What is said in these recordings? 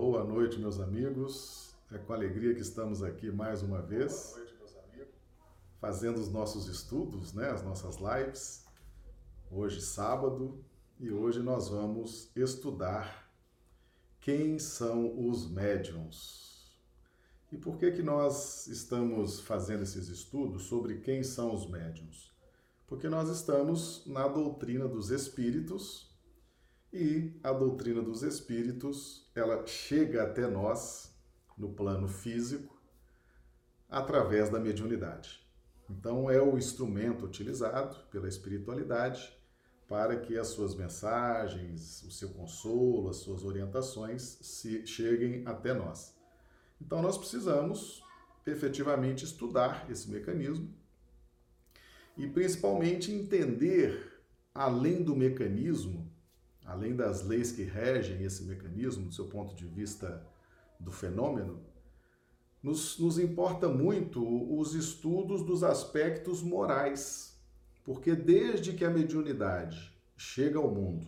Boa noite, meus amigos. É com alegria que estamos aqui mais uma vez. Boa noite, meus amigos. Fazendo os nossos estudos, né, as nossas lives. Hoje sábado e hoje nós vamos estudar quem são os médiums. E por que que nós estamos fazendo esses estudos sobre quem são os médiums? Porque nós estamos na doutrina dos espíritos e a doutrina dos espíritos, ela chega até nós no plano físico através da mediunidade. Então é o instrumento utilizado pela espiritualidade para que as suas mensagens, o seu consolo, as suas orientações se cheguem até nós. Então nós precisamos efetivamente estudar esse mecanismo e principalmente entender além do mecanismo além das leis que regem esse mecanismo, do seu ponto de vista do fenômeno, nos, nos importa muito os estudos dos aspectos morais, porque desde que a mediunidade chega ao mundo,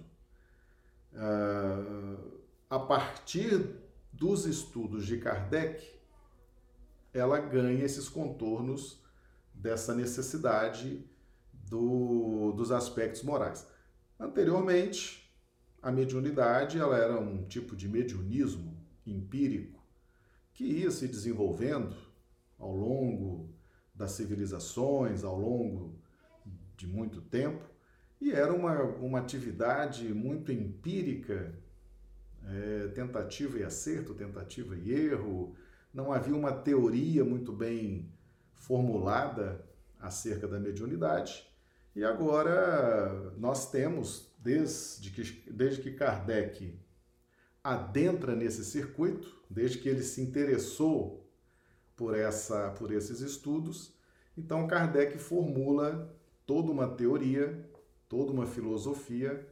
uh, a partir dos estudos de Kardec, ela ganha esses contornos dessa necessidade do, dos aspectos morais. Anteriormente, a mediunidade ela era um tipo de mediunismo empírico que ia se desenvolvendo ao longo das civilizações, ao longo de muito tempo, e era uma, uma atividade muito empírica, é, tentativa e acerto, tentativa e erro, não havia uma teoria muito bem formulada acerca da mediunidade, e agora nós temos desde que, desde que Kardec adentra nesse circuito, desde que ele se interessou por, essa, por esses estudos, então Kardec formula toda uma teoria, toda uma filosofia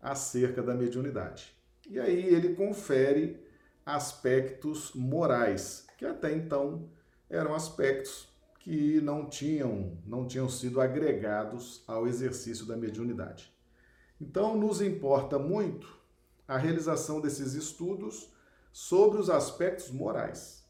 acerca da mediunidade. E aí ele confere aspectos morais, que até então eram aspectos que não tinham, não tinham sido agregados ao exercício da mediunidade. Então, nos importa muito a realização desses estudos sobre os aspectos morais.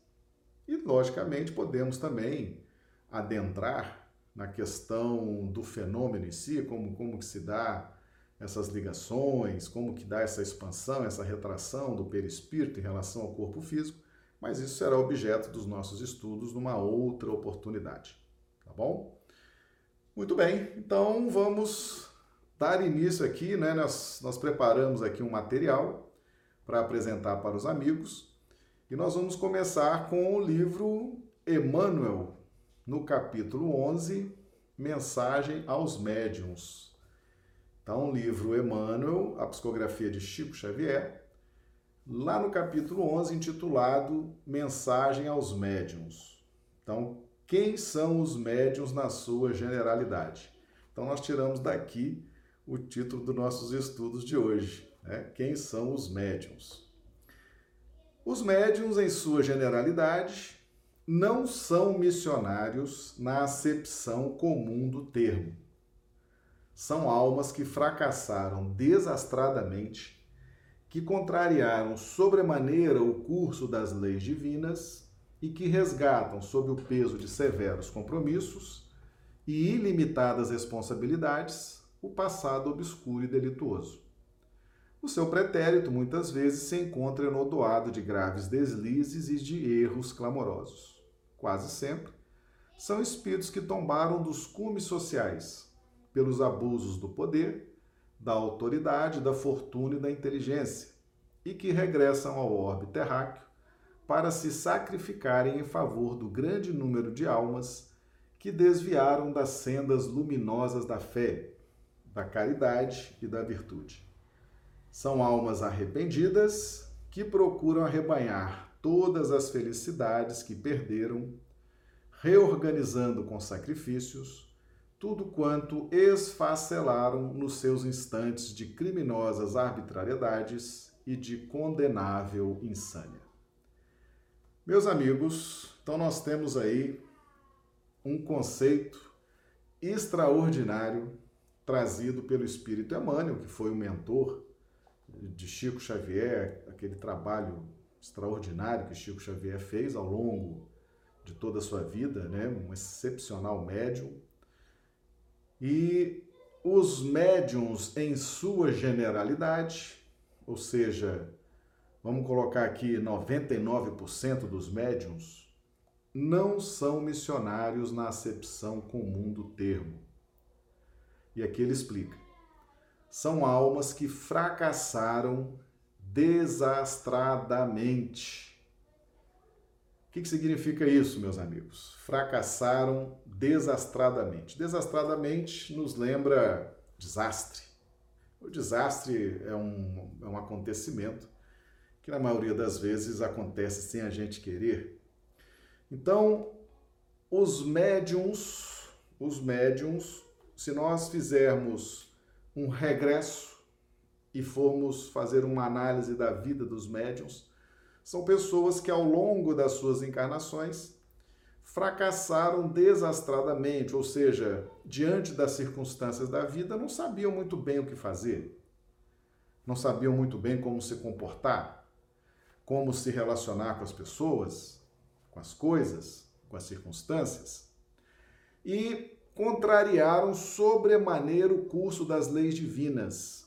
E, logicamente, podemos também adentrar na questão do fenômeno em si, como, como que se dá essas ligações, como que dá essa expansão, essa retração do perispírito em relação ao corpo físico, mas isso será objeto dos nossos estudos numa outra oportunidade, tá bom? Muito bem, então vamos dar início aqui, né, nós, nós preparamos aqui um material para apresentar para os amigos e nós vamos começar com o livro Emmanuel, no capítulo 11, Mensagem aos Médiuns. Então, o livro Emmanuel, a psicografia de Chico Xavier, lá no capítulo 11, intitulado Mensagem aos Médiuns. Então, quem são os médiuns na sua generalidade? Então, nós tiramos daqui o título dos nossos estudos de hoje. Né? Quem são os médiums? Os médiums, em sua generalidade, não são missionários na acepção comum do termo. São almas que fracassaram desastradamente, que contrariaram sobremaneira o curso das leis divinas e que resgatam, sob o peso de severos compromissos e ilimitadas responsabilidades, o passado obscuro e delituoso. O seu pretérito muitas vezes se encontra enodoado de graves deslizes e de erros clamorosos. Quase sempre, são espíritos que tombaram dos cumes sociais, pelos abusos do poder, da autoridade, da fortuna e da inteligência, e que regressam ao orbe terráqueo para se sacrificarem em favor do grande número de almas que desviaram das sendas luminosas da fé da caridade e da virtude. São almas arrependidas que procuram arrebanhar todas as felicidades que perderam, reorganizando com sacrifícios tudo quanto esfacelaram nos seus instantes de criminosas arbitrariedades e de condenável insânia. Meus amigos, então nós temos aí um conceito extraordinário trazido pelo Espírito Emmanuel, que foi o mentor de Chico Xavier, aquele trabalho extraordinário que Chico Xavier fez ao longo de toda a sua vida, né? um excepcional médium. E os médiums, em sua generalidade, ou seja, vamos colocar aqui 99% dos médiums, não são missionários na acepção comum do termo. E aqui ele explica: são almas que fracassaram desastradamente. O que, que significa isso, meus amigos? Fracassaram desastradamente. Desastradamente nos lembra desastre. O desastre é um, é um acontecimento que, na maioria das vezes, acontece sem a gente querer. Então, os médiums, os médiums, se nós fizermos um regresso e formos fazer uma análise da vida dos médiums, são pessoas que ao longo das suas encarnações fracassaram desastradamente, ou seja, diante das circunstâncias da vida, não sabiam muito bem o que fazer, não sabiam muito bem como se comportar, como se relacionar com as pessoas, com as coisas, com as circunstâncias, e contrariaram sobremaneira o curso das leis divinas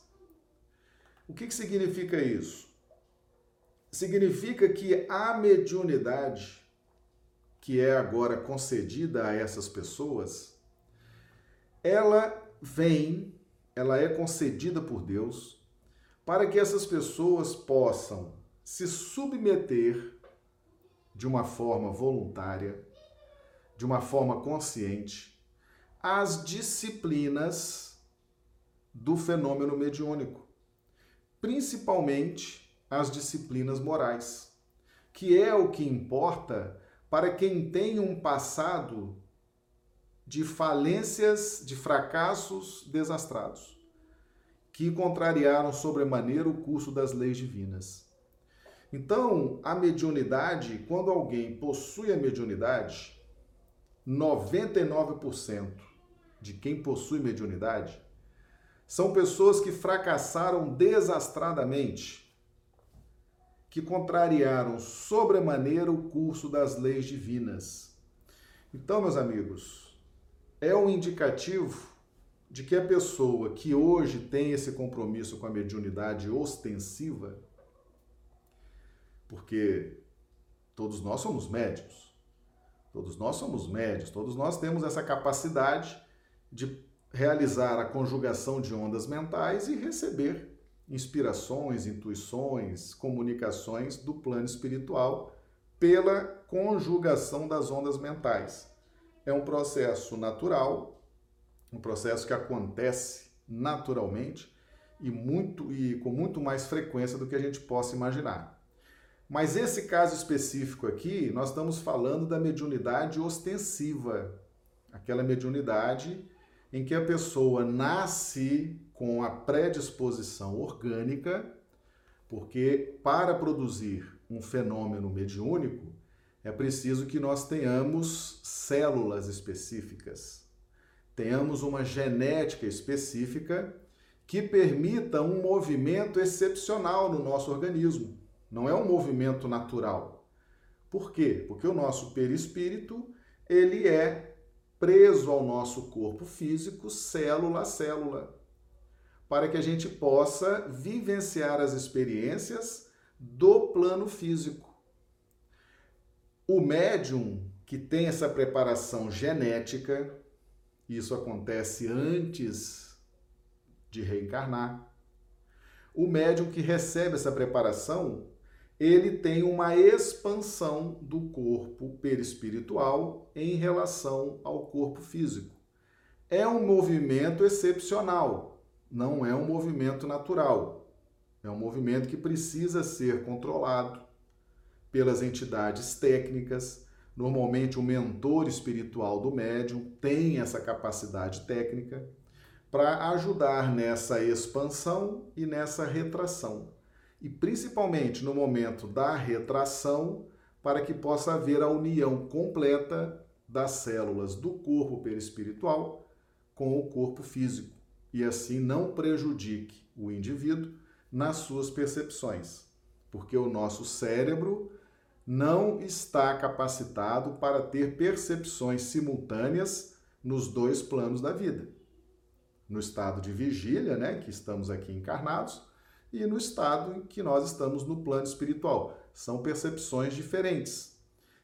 o que, que significa isso? Significa que a mediunidade que é agora concedida a essas pessoas, ela vem, ela é concedida por Deus para que essas pessoas possam se submeter de uma forma voluntária, de uma forma consciente, às disciplinas do fenômeno mediúnico principalmente as disciplinas morais, que é o que importa para quem tem um passado de falências, de fracassos desastrados, que contrariaram sobremaneira o curso das leis divinas. Então, a mediunidade, quando alguém possui a mediunidade, 99% de quem possui mediunidade são pessoas que fracassaram desastradamente, que contrariaram sobremaneira o curso das leis divinas. Então, meus amigos, é um indicativo de que a pessoa que hoje tem esse compromisso com a mediunidade ostensiva, porque todos nós somos médios, todos nós somos médios, todos nós temos essa capacidade de realizar a conjugação de ondas mentais e receber inspirações, intuições, comunicações do plano espiritual pela conjugação das ondas mentais. É um processo natural, um processo que acontece naturalmente e muito e com muito mais frequência do que a gente possa imaginar. Mas esse caso específico aqui, nós estamos falando da mediunidade ostensiva, aquela mediunidade em que a pessoa nasce com a predisposição orgânica, porque para produzir um fenômeno mediúnico é preciso que nós tenhamos células específicas, tenhamos uma genética específica que permita um movimento excepcional no nosso organismo. Não é um movimento natural. Por quê? Porque o nosso perispírito, ele é preso ao nosso corpo físico, célula a célula, para que a gente possa vivenciar as experiências do plano físico. O médium que tem essa preparação genética, isso acontece antes de reencarnar. O médium que recebe essa preparação ele tem uma expansão do corpo perispiritual em relação ao corpo físico. É um movimento excepcional, não é um movimento natural. É um movimento que precisa ser controlado pelas entidades técnicas. Normalmente, o mentor espiritual do médium tem essa capacidade técnica para ajudar nessa expansão e nessa retração e principalmente no momento da retração, para que possa haver a união completa das células do corpo perispiritual com o corpo físico e assim não prejudique o indivíduo nas suas percepções. porque o nosso cérebro não está capacitado para ter percepções simultâneas nos dois planos da vida. No estado de vigília, né, que estamos aqui encarnados, e no estado em que nós estamos no plano espiritual. São percepções diferentes.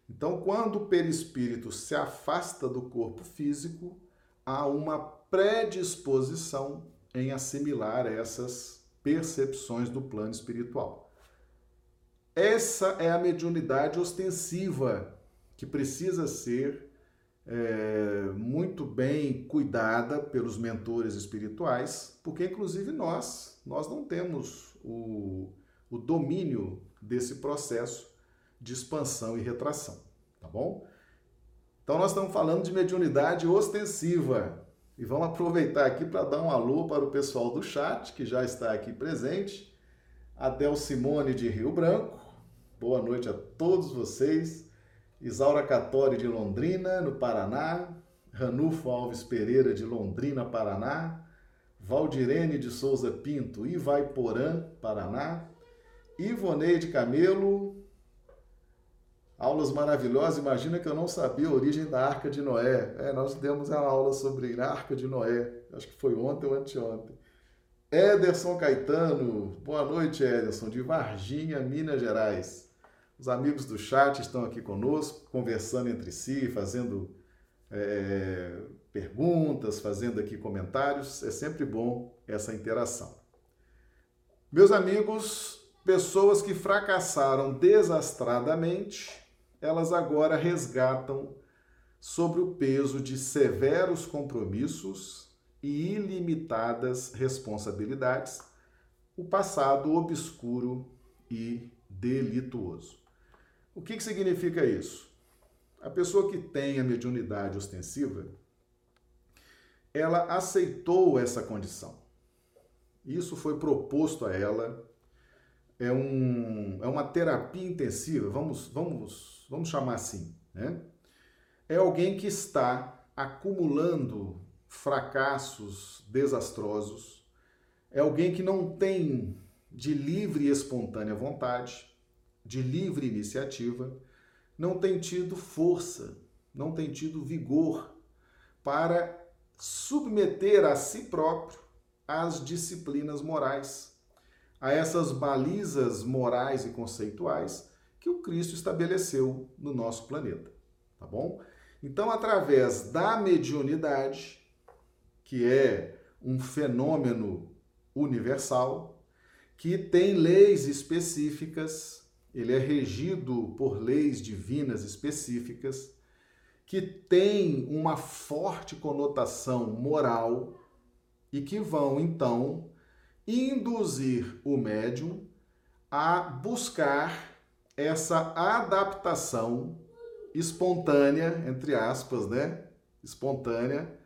Então, quando o perispírito se afasta do corpo físico, há uma predisposição em assimilar essas percepções do plano espiritual. Essa é a mediunidade ostensiva que precisa ser é, muito bem cuidada pelos mentores espirituais, porque inclusive nós, nós não temos o, o domínio desse processo de expansão e retração, tá bom? Então nós estamos falando de mediunidade ostensiva e vamos aproveitar aqui para dar um alô para o pessoal do chat que já está aqui presente. Adel Simone de Rio Branco, boa noite a todos vocês. Isaura Catori de Londrina, no Paraná, Ranulfo Alves Pereira de Londrina, Paraná, Valdirene de Souza Pinto, Ivaiporã, Paraná, Ivoneide Camelo, aulas maravilhosas, imagina que eu não sabia a origem da Arca de Noé. É, nós demos uma aula sobre a Arca de Noé, acho que foi ontem ou anteontem. Ederson Caetano, boa noite Ederson, de Varginha, Minas Gerais. Os amigos do chat estão aqui conosco, conversando entre si, fazendo é, perguntas, fazendo aqui comentários. É sempre bom essa interação. Meus amigos, pessoas que fracassaram desastradamente, elas agora resgatam sobre o peso de severos compromissos e ilimitadas responsabilidades o passado obscuro e delituoso. O que, que significa isso? A pessoa que tem a mediunidade ostensiva, ela aceitou essa condição. Isso foi proposto a ela. É, um, é uma terapia intensiva, vamos, vamos, vamos chamar assim. Né? É alguém que está acumulando fracassos desastrosos, é alguém que não tem de livre e espontânea vontade, de livre iniciativa, não tem tido força, não tem tido vigor para submeter a si próprio às disciplinas morais, a essas balizas morais e conceituais que o Cristo estabeleceu no nosso planeta, tá bom? Então, através da mediunidade, que é um fenômeno universal, que tem leis específicas ele é regido por leis divinas específicas que têm uma forte conotação moral e que vão então induzir o médium a buscar essa adaptação espontânea, entre aspas, né? Espontânea,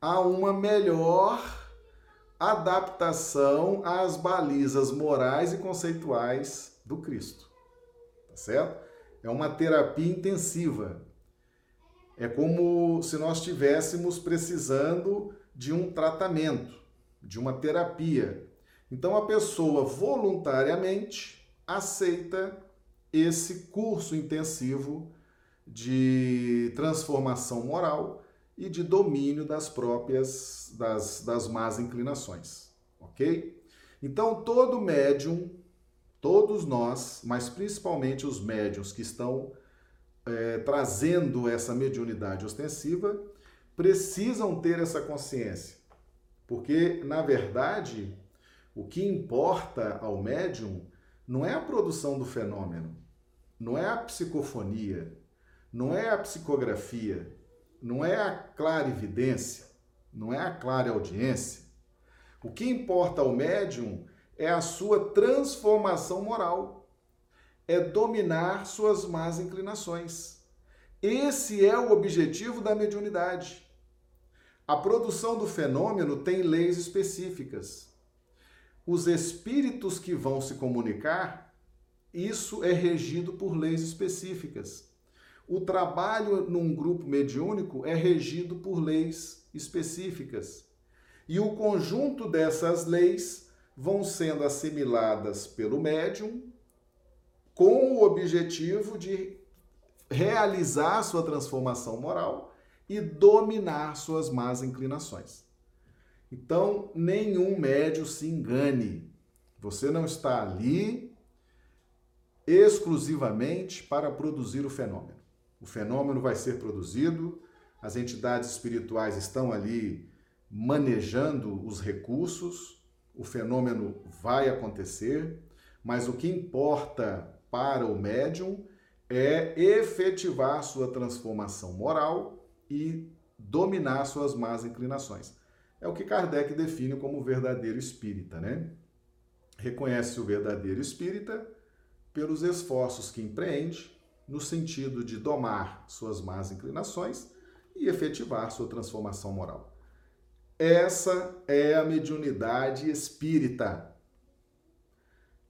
a uma melhor adaptação às balizas morais e conceituais do Cristo certo? É uma terapia intensiva. É como se nós estivéssemos precisando de um tratamento, de uma terapia. Então a pessoa voluntariamente aceita esse curso intensivo de transformação moral e de domínio das próprias das, das más inclinações, ok? Então todo médium todos nós, mas principalmente os médiums que estão é, trazendo essa mediunidade ostensiva, precisam ter essa consciência. Porque, na verdade, o que importa ao médium não é a produção do fenômeno, não é a psicofonia, não é a psicografia, não é a clarividência, não é a clara audiência. O que importa ao médium é a sua transformação moral, é dominar suas más inclinações. Esse é o objetivo da mediunidade. A produção do fenômeno tem leis específicas. Os espíritos que vão se comunicar, isso é regido por leis específicas. O trabalho num grupo mediúnico é regido por leis específicas. E o conjunto dessas leis vão sendo assimiladas pelo médium com o objetivo de realizar sua transformação moral e dominar suas más inclinações. Então, nenhum médio se engane. Você não está ali exclusivamente para produzir o fenômeno. O fenômeno vai ser produzido, as entidades espirituais estão ali manejando os recursos, o fenômeno vai acontecer, mas o que importa para o médium é efetivar sua transformação moral e dominar suas más inclinações. É o que Kardec define como verdadeiro espírita, né? Reconhece o verdadeiro espírita pelos esforços que empreende no sentido de domar suas más inclinações e efetivar sua transformação moral. Essa é a mediunidade espírita.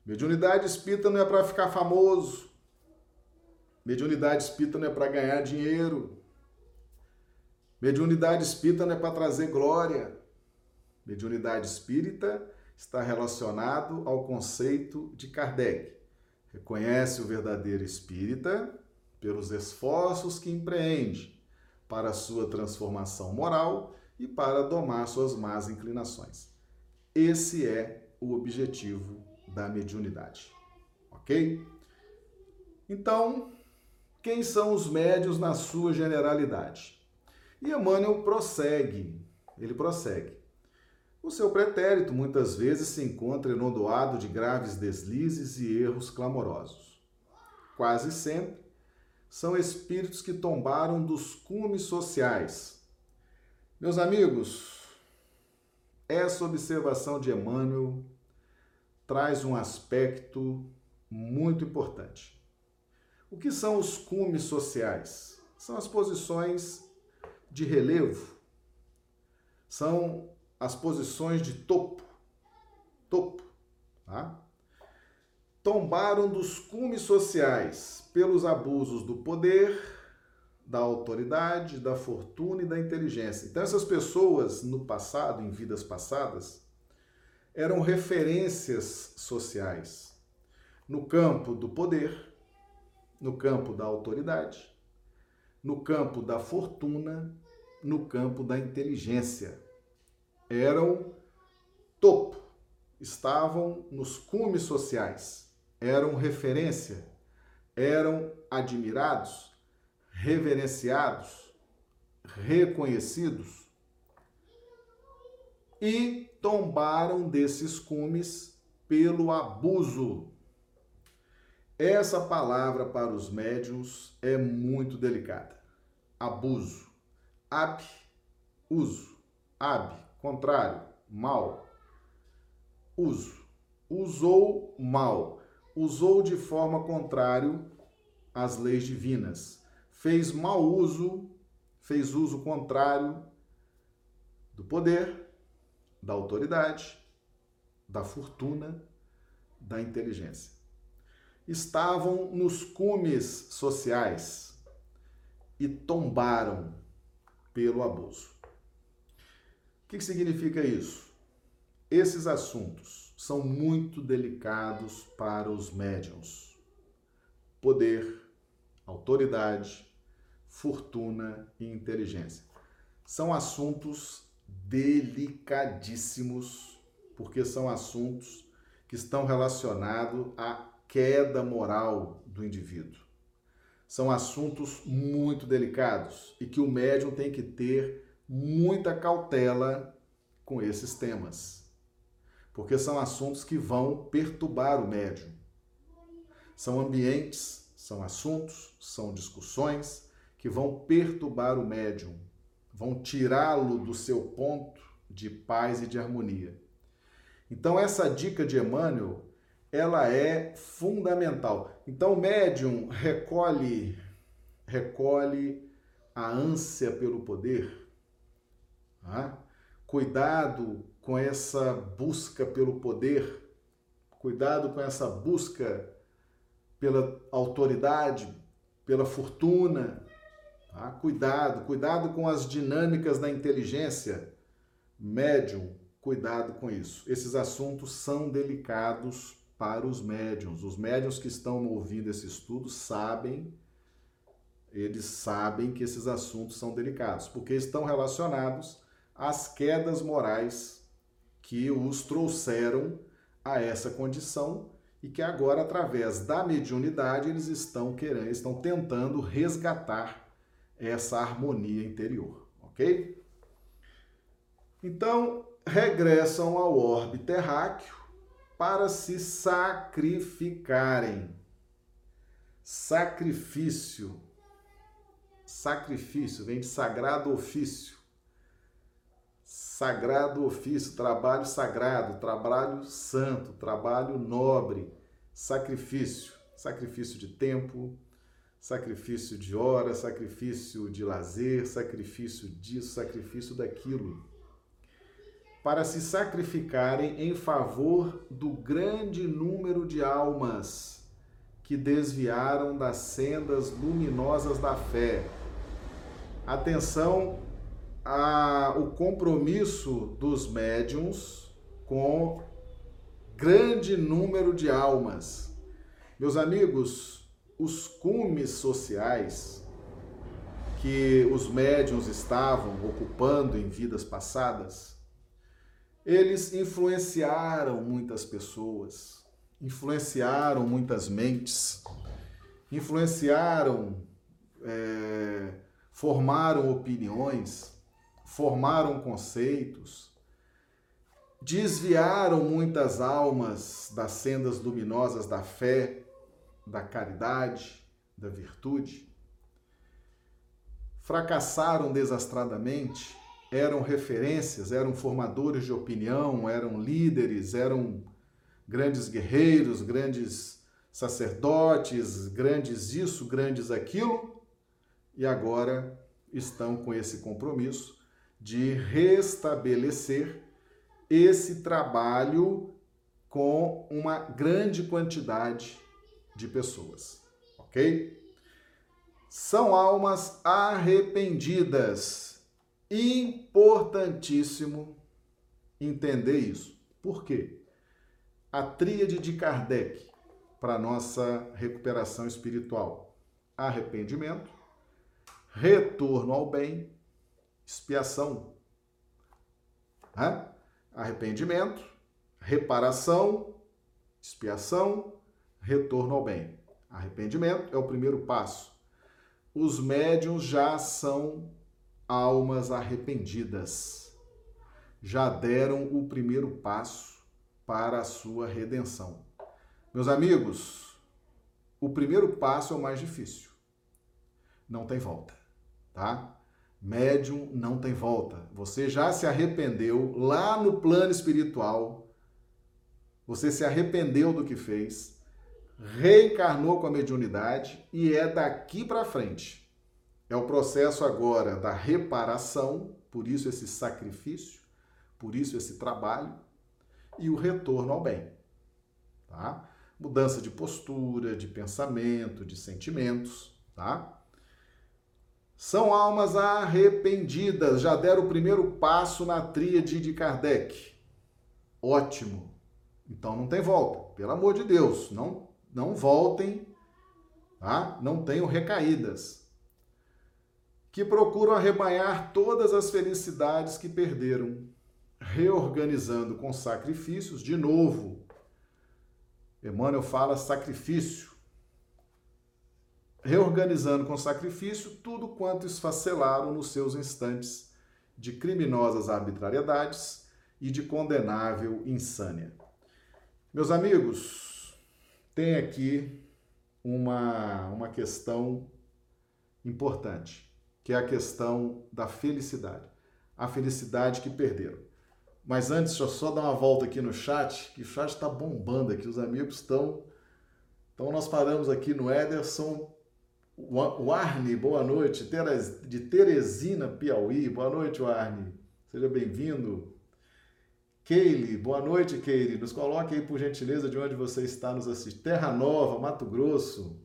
Mediunidade espírita não é para ficar famoso. Mediunidade espírita não é para ganhar dinheiro. Mediunidade espírita não é para trazer glória. Mediunidade espírita está relacionado ao conceito de Kardec. Reconhece o verdadeiro espírita pelos esforços que empreende para sua transformação moral e para domar suas más inclinações. Esse é o objetivo da mediunidade. Ok? Então, quem são os médios na sua generalidade? E Emmanuel prossegue, ele prossegue. O seu pretérito muitas vezes se encontra enondoado de graves deslizes e erros clamorosos. Quase sempre são espíritos que tombaram dos cumes sociais, meus amigos, essa observação de Emmanuel traz um aspecto muito importante. O que são os cumes sociais? São as posições de relevo, são as posições de topo, topo, tá? Tombaram dos cumes sociais pelos abusos do poder, da autoridade, da fortuna e da inteligência. Então, essas pessoas no passado, em vidas passadas, eram referências sociais no campo do poder, no campo da autoridade, no campo da fortuna, no campo da inteligência. Eram topo, estavam nos cumes sociais, eram referência, eram admirados reverenciados, reconhecidos e tombaram desses cumes pelo abuso. Essa palavra para os médiuns é muito delicada. Abuso. Ab, uso. Ab, contrário, mal. Uso. Usou mal. Usou de forma contrária às leis divinas fez mau uso, fez uso contrário do poder, da autoridade, da fortuna, da inteligência. Estavam nos cumes sociais e tombaram pelo abuso. O que significa isso? Esses assuntos são muito delicados para os médiums. Poder, autoridade, fortuna e inteligência. São assuntos delicadíssimos, porque são assuntos que estão relacionados à queda moral do indivíduo. São assuntos muito delicados e que o médium tem que ter muita cautela com esses temas, porque são assuntos que vão perturbar o médium. São ambientes, são assuntos, são discussões que vão perturbar o médium, vão tirá-lo do seu ponto de paz e de harmonia. Então essa dica de Emmanuel, ela é fundamental. Então o médium recolhe recolhe a ânsia pelo poder. Tá? Cuidado com essa busca pelo poder, cuidado com essa busca pela autoridade, pela fortuna, Tá? Cuidado, cuidado com as dinâmicas da inteligência. Médium, cuidado com isso. Esses assuntos são delicados para os médiums. Os médiums que estão ouvindo esse estudo sabem, eles sabem que esses assuntos são delicados, porque estão relacionados às quedas morais que os trouxeram a essa condição e que agora, através da mediunidade, eles estão querendo, estão tentando resgatar essa harmonia interior, ok? Então, regressam ao orbe terráqueo para se sacrificarem. Sacrifício. Sacrifício vem de sagrado ofício. Sagrado ofício, trabalho sagrado, trabalho santo, trabalho nobre, sacrifício, sacrifício de tempo, sacrifício de hora, sacrifício de lazer, sacrifício disso, sacrifício daquilo para se sacrificarem em favor do grande número de almas que desviaram das sendas luminosas da fé. Atenção ao compromisso dos médiums com grande número de almas. Meus amigos, os cumes sociais que os médiums estavam ocupando em vidas passadas eles influenciaram muitas pessoas, influenciaram muitas mentes, influenciaram, é, formaram opiniões, formaram conceitos, desviaram muitas almas das sendas luminosas da fé, da caridade, da virtude, fracassaram desastradamente eram referências, eram formadores de opinião, eram líderes, eram grandes guerreiros, grandes sacerdotes, grandes isso, grandes aquilo, e agora estão com esse compromisso de restabelecer esse trabalho com uma grande quantidade de pessoas, ok? São almas arrependidas Importantíssimo entender isso. Por quê? A tríade de Kardec para nossa recuperação espiritual: arrependimento, retorno ao bem, expiação. Hã? Arrependimento, reparação, expiação, retorno ao bem. Arrependimento é o primeiro passo. Os médiums já são almas arrependidas já deram o primeiro passo para a sua redenção. Meus amigos, o primeiro passo é o mais difícil. Não tem volta, tá? Médium não tem volta. Você já se arrependeu lá no plano espiritual. Você se arrependeu do que fez, reencarnou com a mediunidade e é daqui para frente é o processo agora da reparação, por isso esse sacrifício, por isso esse trabalho, e o retorno ao bem. Tá? Mudança de postura, de pensamento, de sentimentos, tá? São almas arrependidas, já deram o primeiro passo na tríade de Kardec. Ótimo. Então não tem volta. Pelo amor de Deus, não não voltem, tá? Não tenham recaídas que procuram arrebanhar todas as felicidades que perderam, reorganizando com sacrifícios de novo. Emmanuel fala sacrifício. Reorganizando com sacrifício tudo quanto esfacelaram nos seus instantes de criminosas arbitrariedades e de condenável insânia. Meus amigos, tem aqui uma, uma questão importante que é a questão da felicidade. A felicidade que perderam. Mas antes, deixa eu só dar uma volta aqui no chat, que o chat está bombando aqui, os amigos estão. Então nós paramos aqui no Ederson. O Arne, boa noite, de Teresina, Piauí. Boa noite, Arne. Seja bem-vindo. Keile, boa noite, Keile. Nos coloque aí, por gentileza, de onde você está nos assistindo. Terra Nova, Mato Grosso.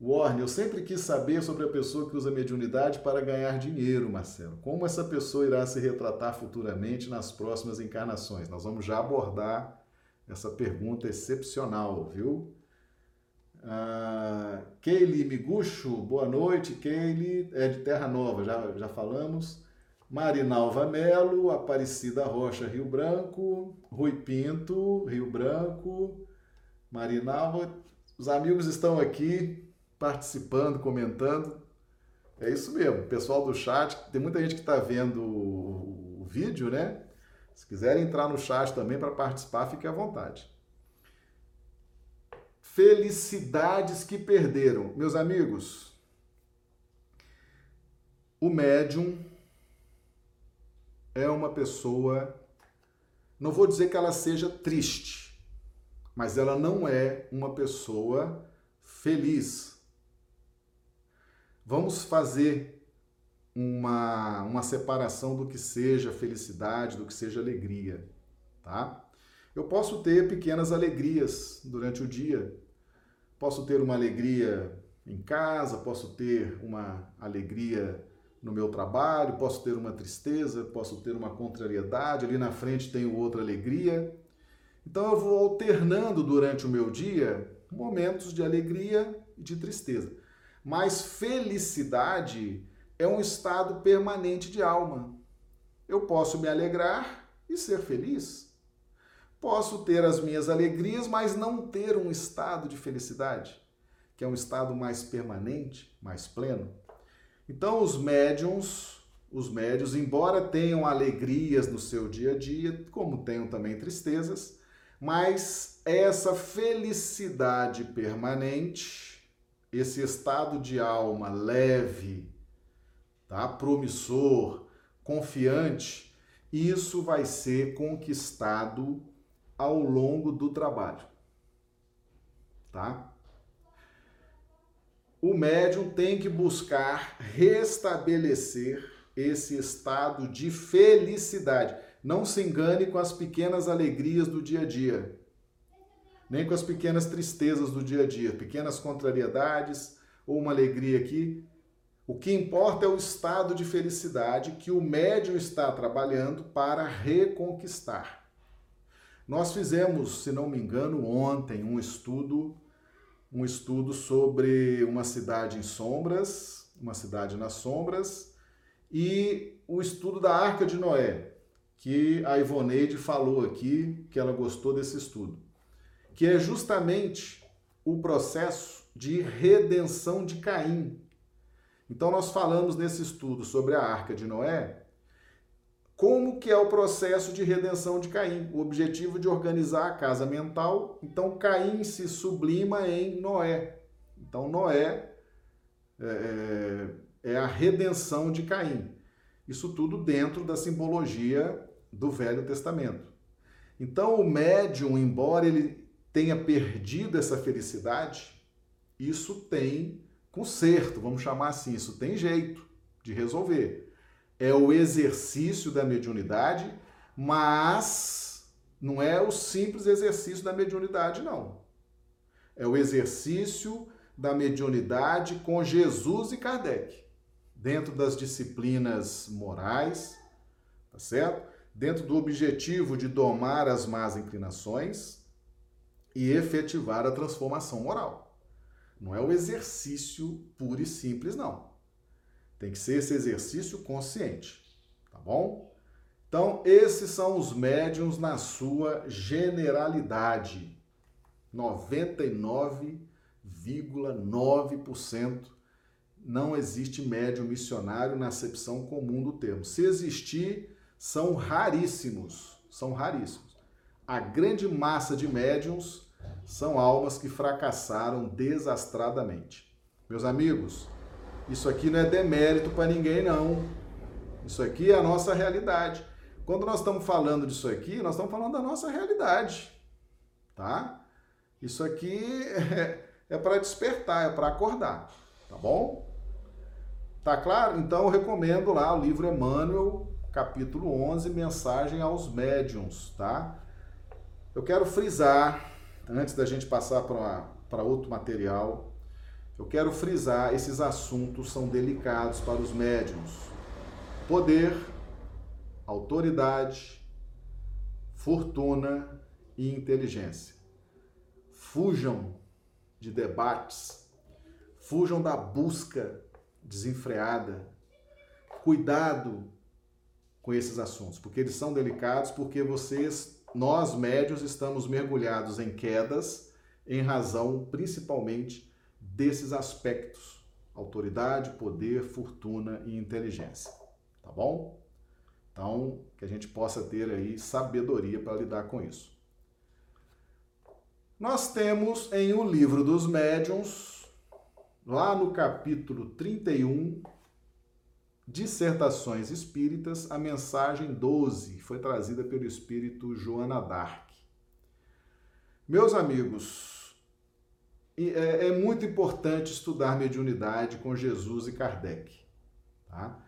Warner, eu sempre quis saber sobre a pessoa que usa mediunidade para ganhar dinheiro, Marcelo. Como essa pessoa irá se retratar futuramente nas próximas encarnações? Nós vamos já abordar essa pergunta excepcional, viu? Ah, Keili Migucho, boa noite. Keili é de Terra Nova, já, já falamos. Marinalva Melo, Aparecida Rocha, Rio Branco. Rui Pinto, Rio Branco. Marinalva, os amigos estão aqui participando, comentando. É isso mesmo, pessoal do chat, tem muita gente que está vendo o, vídeo, né? Se quiserem entrar no chat também para participar, fique à vontade. Felicidades que perderam. Meus amigos, o médium é uma pessoa, não vou dizer que ela seja triste, mas ela não é uma pessoa feliz. Vamos fazer uma, uma separação do que seja felicidade, do que seja alegria, tá? Eu posso ter pequenas alegrias durante o dia, Posso ter uma alegria em casa, posso ter uma alegria no meu trabalho, posso ter uma tristeza, posso ter uma contrariedade, ali na frente tenho outra alegria. Então eu vou alternando durante o meu dia momentos de alegria e de tristeza. Mas felicidade é um estado permanente de alma. Eu posso me alegrar e ser feliz. Posso ter as minhas alegrias, mas não ter um estado de felicidade, que é um estado mais permanente, mais pleno. Então, os médiums, os médios, embora tenham alegrias no seu dia a dia, como tenham também tristezas, mas essa felicidade permanente, esse estado de alma leve, tá? promissor, confiante, isso vai ser conquistado ao longo do trabalho. Tá? O médium tem que buscar restabelecer esse estado de felicidade. Não se engane com as pequenas alegrias do dia a dia, nem com as pequenas tristezas do dia a dia, pequenas contrariedades ou uma alegria aqui. O que importa é o estado de felicidade que o médium está trabalhando para reconquistar. Nós fizemos, se não me engano, ontem um estudo, um estudo sobre uma cidade em sombras, uma cidade nas sombras, e o estudo da Arca de Noé, que a Ivoneide falou aqui, que ela gostou desse estudo, que é justamente o processo de redenção de Caim. Então nós falamos nesse estudo sobre a Arca de Noé, como que é o processo de redenção de Caim? O objetivo de organizar a casa mental. Então, Caim se sublima em Noé. Então, Noé é, é, é a redenção de Caim. Isso tudo dentro da simbologia do Velho Testamento. Então, o médium, embora ele tenha perdido essa felicidade, isso tem conserto, vamos chamar assim, isso tem jeito de resolver é o exercício da mediunidade, mas não é o simples exercício da mediunidade, não. É o exercício da mediunidade com Jesus e Kardec, dentro das disciplinas morais, tá certo? Dentro do objetivo de domar as más inclinações e efetivar a transformação moral. Não é o exercício puro e simples, não. Tem que ser esse exercício consciente, tá bom? Então, esses são os médiums na sua generalidade. 99,9% não existe médium missionário na acepção comum do termo. Se existir, são raríssimos, são raríssimos. A grande massa de médiums são almas que fracassaram desastradamente. Meus amigos, isso aqui não é demérito para ninguém, não. Isso aqui é a nossa realidade. Quando nós estamos falando disso aqui, nós estamos falando da nossa realidade, tá? Isso aqui é, é para despertar, é para acordar, tá bom? Tá claro? Então eu recomendo lá o livro Emmanuel, capítulo 11, Mensagem aos Médiuns, tá? Eu quero frisar, antes da gente passar para outro material, eu quero frisar, esses assuntos são delicados para os médiums. Poder, autoridade, fortuna e inteligência. Fujam de debates, fujam da busca desenfreada. Cuidado com esses assuntos, porque eles são delicados, porque vocês, nós médios, estamos mergulhados em quedas em razão principalmente desses aspectos: autoridade, poder, fortuna e inteligência. Tá bom? Então, que a gente possa ter aí sabedoria para lidar com isso. Nós temos em O Livro dos Médiuns, lá no capítulo 31, Dissertações Espíritas, a mensagem 12 foi trazida pelo espírito Joana Dark. Meus amigos, é, é muito importante estudar mediunidade com Jesus e Kardec. Tá?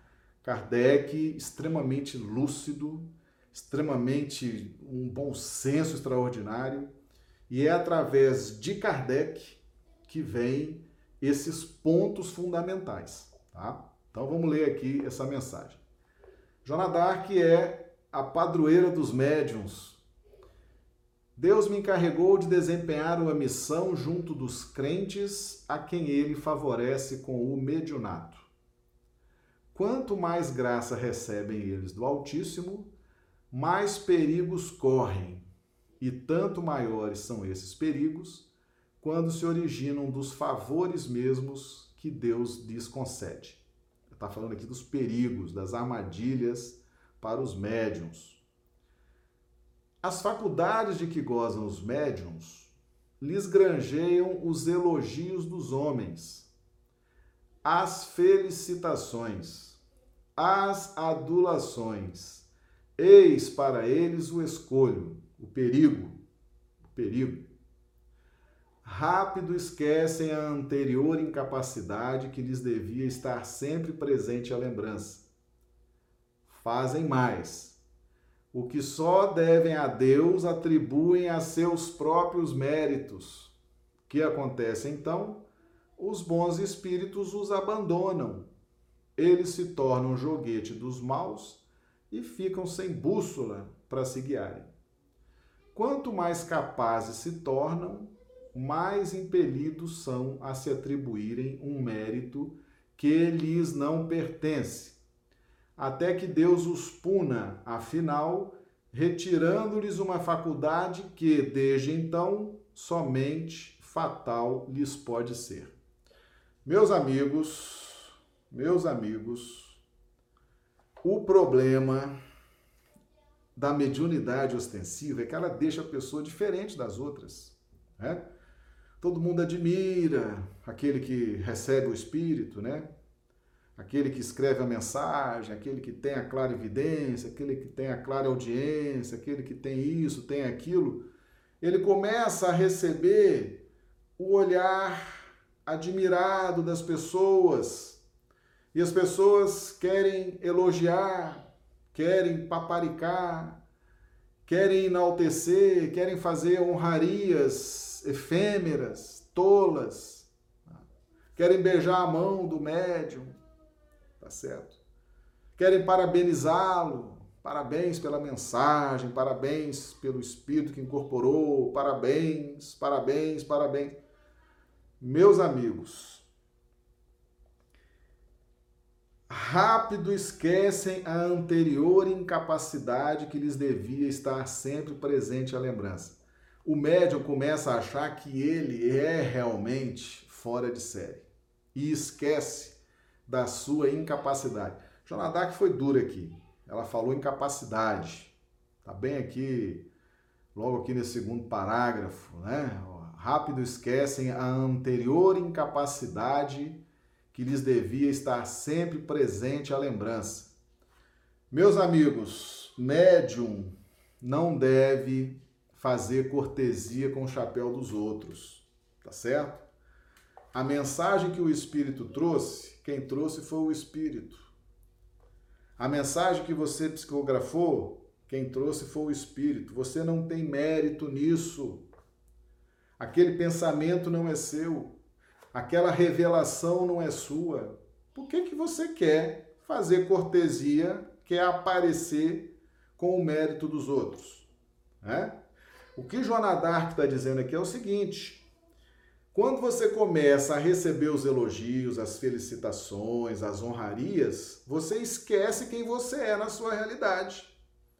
Kardec, extremamente lúcido, extremamente um bom senso extraordinário, e é através de Kardec que vem esses pontos fundamentais, tá? Então vamos ler aqui essa mensagem. Joana Dark é a padroeira dos médiums. Deus me encarregou de desempenhar uma missão junto dos crentes a quem ele favorece com o mediunato. Quanto mais graça recebem eles do Altíssimo, mais perigos correm, e tanto maiores são esses perigos quando se originam dos favores mesmos que Deus lhes concede está falando aqui dos perigos, das armadilhas para os médiums. As faculdades de que gozam os médiums lhes granjeiam os elogios dos homens, as felicitações, as adulações. Eis para eles o escolho, o perigo, o perigo rápido esquecem a anterior incapacidade que lhes devia estar sempre presente à lembrança. Fazem mais. O que só devem a Deus atribuem a seus próprios méritos. O que acontece então? Os bons espíritos os abandonam. Eles se tornam joguete dos maus e ficam sem bússola para se guiarem. Quanto mais capazes se tornam, mais impelidos são a se atribuírem um mérito que lhes não pertence, até que Deus os puna, afinal, retirando-lhes uma faculdade que, desde então, somente fatal lhes pode ser. Meus amigos, meus amigos, o problema da mediunidade ostensiva é que ela deixa a pessoa diferente das outras. Né? todo mundo admira aquele que recebe o Espírito, né? Aquele que escreve a mensagem, aquele que tem a clara evidência, aquele que tem a clara audiência, aquele que tem isso, tem aquilo. Ele começa a receber o olhar admirado das pessoas. E as pessoas querem elogiar, querem paparicar, querem enaltecer, querem fazer honrarias efêmeras, tolas, querem beijar a mão do médium, tá certo? Querem parabenizá-lo, parabéns pela mensagem, parabéns pelo espírito que incorporou, parabéns, parabéns, parabéns. Meus amigos, rápido esquecem a anterior incapacidade que lhes devia estar sempre presente à lembrança o médium começa a achar que ele é realmente fora de série e esquece da sua incapacidade. Joana foi dura aqui. Ela falou incapacidade. Tá bem aqui, logo aqui nesse segundo parágrafo, né? Rápido esquecem a anterior incapacidade que lhes devia estar sempre presente à lembrança. Meus amigos, médium não deve fazer cortesia com o chapéu dos outros, tá certo? A mensagem que o Espírito trouxe, quem trouxe foi o Espírito. A mensagem que você psicografou, quem trouxe foi o Espírito. Você não tem mérito nisso. Aquele pensamento não é seu. Aquela revelação não é sua. Por que, que você quer fazer cortesia, quer aparecer com o mérito dos outros? É? O que Joana Dark está dizendo aqui é o seguinte: quando você começa a receber os elogios, as felicitações, as honrarias, você esquece quem você é na sua realidade.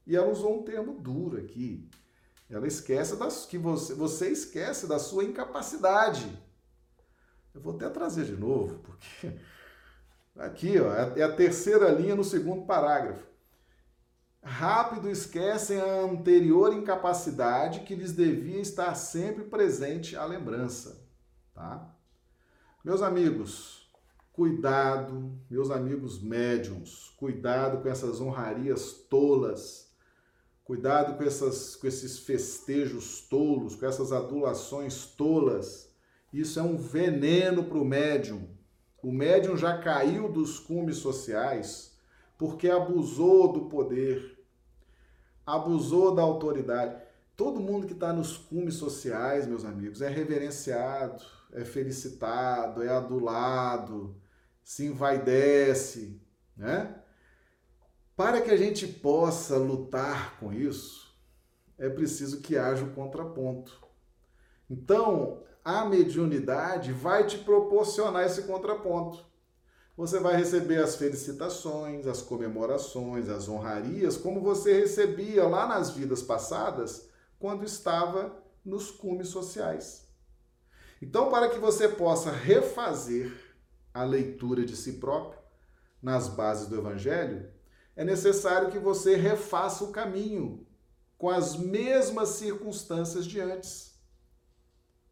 E ela usou um termo duro aqui. Ela esquece das que você, você esquece da sua incapacidade. Eu vou até trazer de novo, porque aqui ó, é a terceira linha no segundo parágrafo. Rápido esquecem a anterior incapacidade que lhes devia estar sempre presente a lembrança, tá? Meus amigos, cuidado, meus amigos médiums, cuidado com essas honrarias tolas Cuidado com, essas, com esses festejos tolos, com essas adulações tolas. Isso é um veneno para o médium. O médium já caiu dos cumes sociais porque abusou do poder, abusou da autoridade. Todo mundo que está nos cumes sociais, meus amigos, é reverenciado, é felicitado, é adulado, se envaidece, né? Para que a gente possa lutar com isso, é preciso que haja o contraponto. Então, a mediunidade vai te proporcionar esse contraponto. Você vai receber as felicitações, as comemorações, as honrarias, como você recebia lá nas vidas passadas, quando estava nos cumes sociais. Então, para que você possa refazer a leitura de si próprio nas bases do Evangelho, é necessário que você refaça o caminho com as mesmas circunstâncias de antes.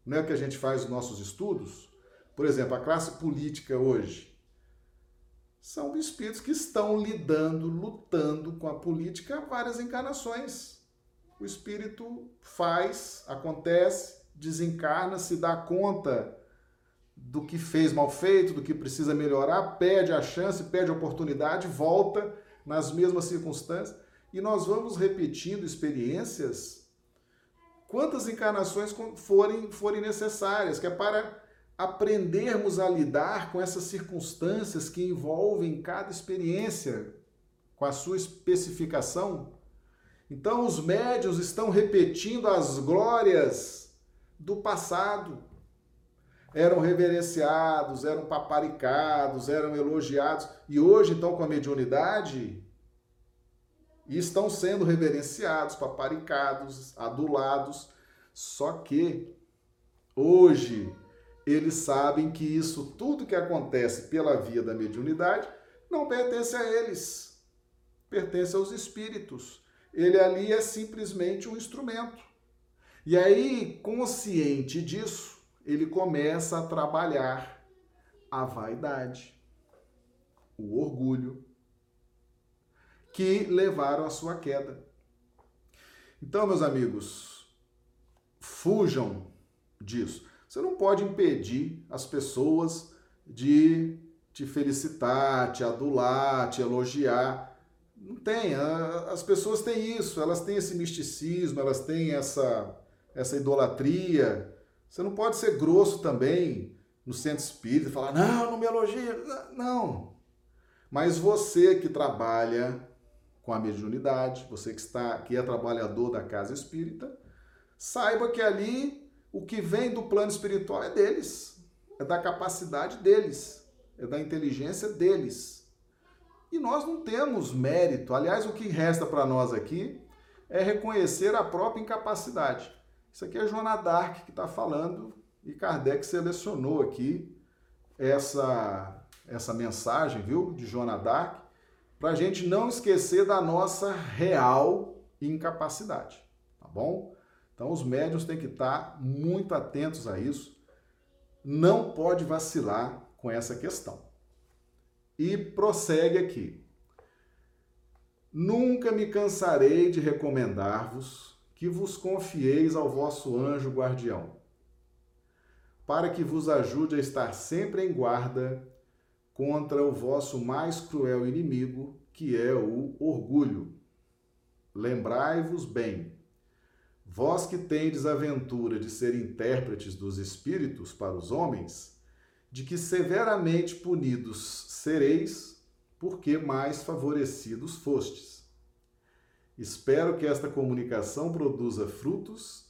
Não é o que a gente faz nos nossos estudos? Por exemplo, a classe política hoje são espíritos que estão lidando, lutando com a política há várias encarnações. O espírito faz, acontece, desencarna, se dá conta do que fez mal feito, do que precisa melhorar, pede a chance, pede a oportunidade, volta nas mesmas circunstâncias, e nós vamos repetindo experiências quantas encarnações forem, forem necessárias, que é para aprendermos a lidar com essas circunstâncias que envolvem cada experiência, com a sua especificação. Então, os médios estão repetindo as glórias do passado. Eram reverenciados, eram paparicados, eram elogiados. E hoje, então, com a mediunidade, estão sendo reverenciados, paparicados, adulados. Só que hoje eles sabem que isso tudo que acontece pela via da mediunidade não pertence a eles, pertence aos espíritos. Ele ali é simplesmente um instrumento. E aí, consciente disso, ele começa a trabalhar a vaidade o orgulho, que levaram à sua queda. Então, meus amigos, fujam disso. Você não pode impedir as pessoas de te felicitar, te adular, te elogiar. Não tem. As pessoas têm isso, elas têm esse misticismo, elas têm essa, essa idolatria. Você não pode ser grosso também no centro espírita e falar, não, não me elogia. Não, mas você que trabalha com a mediunidade, você que está que é trabalhador da casa espírita, saiba que ali o que vem do plano espiritual é deles, é da capacidade deles, é da inteligência deles. E nós não temos mérito. Aliás, o que resta para nós aqui é reconhecer a própria incapacidade. Isso aqui é Joana Dark que está falando e Kardec selecionou aqui essa essa mensagem, viu, de Joana Dark, para a gente não esquecer da nossa real incapacidade, tá bom? Então os médios têm que estar muito atentos a isso, não pode vacilar com essa questão. E prossegue aqui. Nunca me cansarei de recomendar-vos que vos confieis ao vosso anjo guardião, para que vos ajude a estar sempre em guarda contra o vosso mais cruel inimigo, que é o orgulho. Lembrai-vos bem, vós que tendes a ventura de ser intérpretes dos espíritos para os homens, de que severamente punidos sereis, porque mais favorecidos fostes. Espero que esta comunicação produza frutos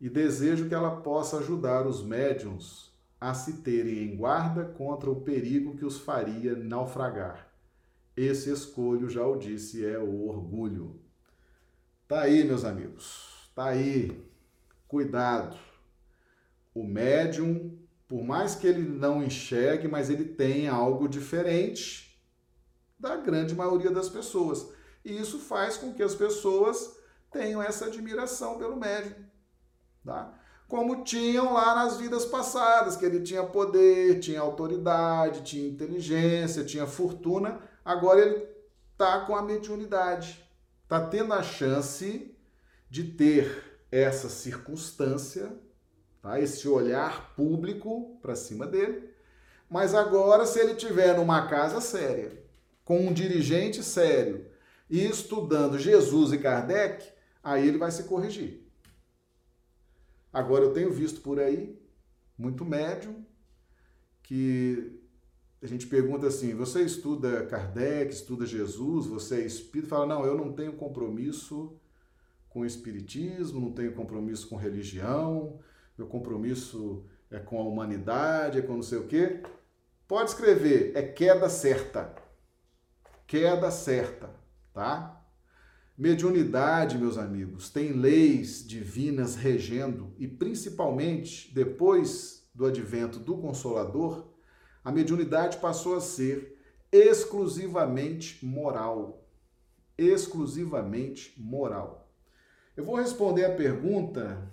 e desejo que ela possa ajudar os médiums a se terem em guarda contra o perigo que os faria naufragar. Esse escolho, já o disse, é o orgulho. Tá aí, meus amigos. Tá aí. Cuidado. O médium, por mais que ele não enxergue, mas ele tem algo diferente da grande maioria das pessoas. E isso faz com que as pessoas tenham essa admiração pelo médium. Tá? Como tinham lá nas vidas passadas, que ele tinha poder, tinha autoridade, tinha inteligência, tinha fortuna, agora ele está com a mediunidade. Está tendo a chance de ter essa circunstância, tá? esse olhar público para cima dele. Mas agora, se ele tiver numa casa séria, com um dirigente sério e estudando Jesus e Kardec, aí ele vai se corrigir. Agora eu tenho visto por aí muito médium que a gente pergunta assim: você estuda Kardec, estuda Jesus, você é espírito? Fala, não, eu não tenho compromisso com o espiritismo, não tenho compromisso com religião, meu compromisso é com a humanidade, é com não sei o quê. Pode escrever, é queda certa. Queda certa, tá? Mediunidade, meus amigos, tem leis divinas regendo e principalmente depois do advento do Consolador, a mediunidade passou a ser exclusivamente moral. Exclusivamente moral. Eu vou responder a pergunta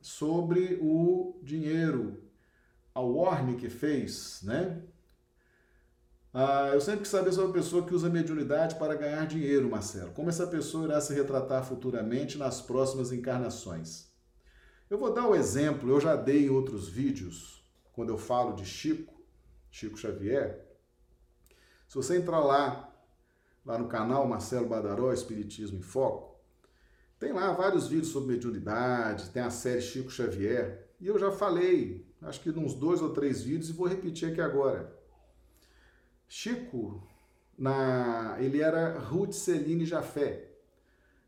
sobre o dinheiro. A Warnick fez, né? Ah, eu sempre quis saber sobre a pessoa que usa mediunidade para ganhar dinheiro, Marcelo. Como essa pessoa irá se retratar futuramente nas próximas encarnações? Eu vou dar o um exemplo, eu já dei em outros vídeos, quando eu falo de Chico, Chico Xavier. Se você entrar lá, lá no canal Marcelo Badaró, Espiritismo em Foco, tem lá vários vídeos sobre mediunidade, tem a série Chico Xavier, e eu já falei, acho que uns dois ou três vídeos, e vou repetir aqui agora. Chico, na, ele era Ruth Celine Jafé,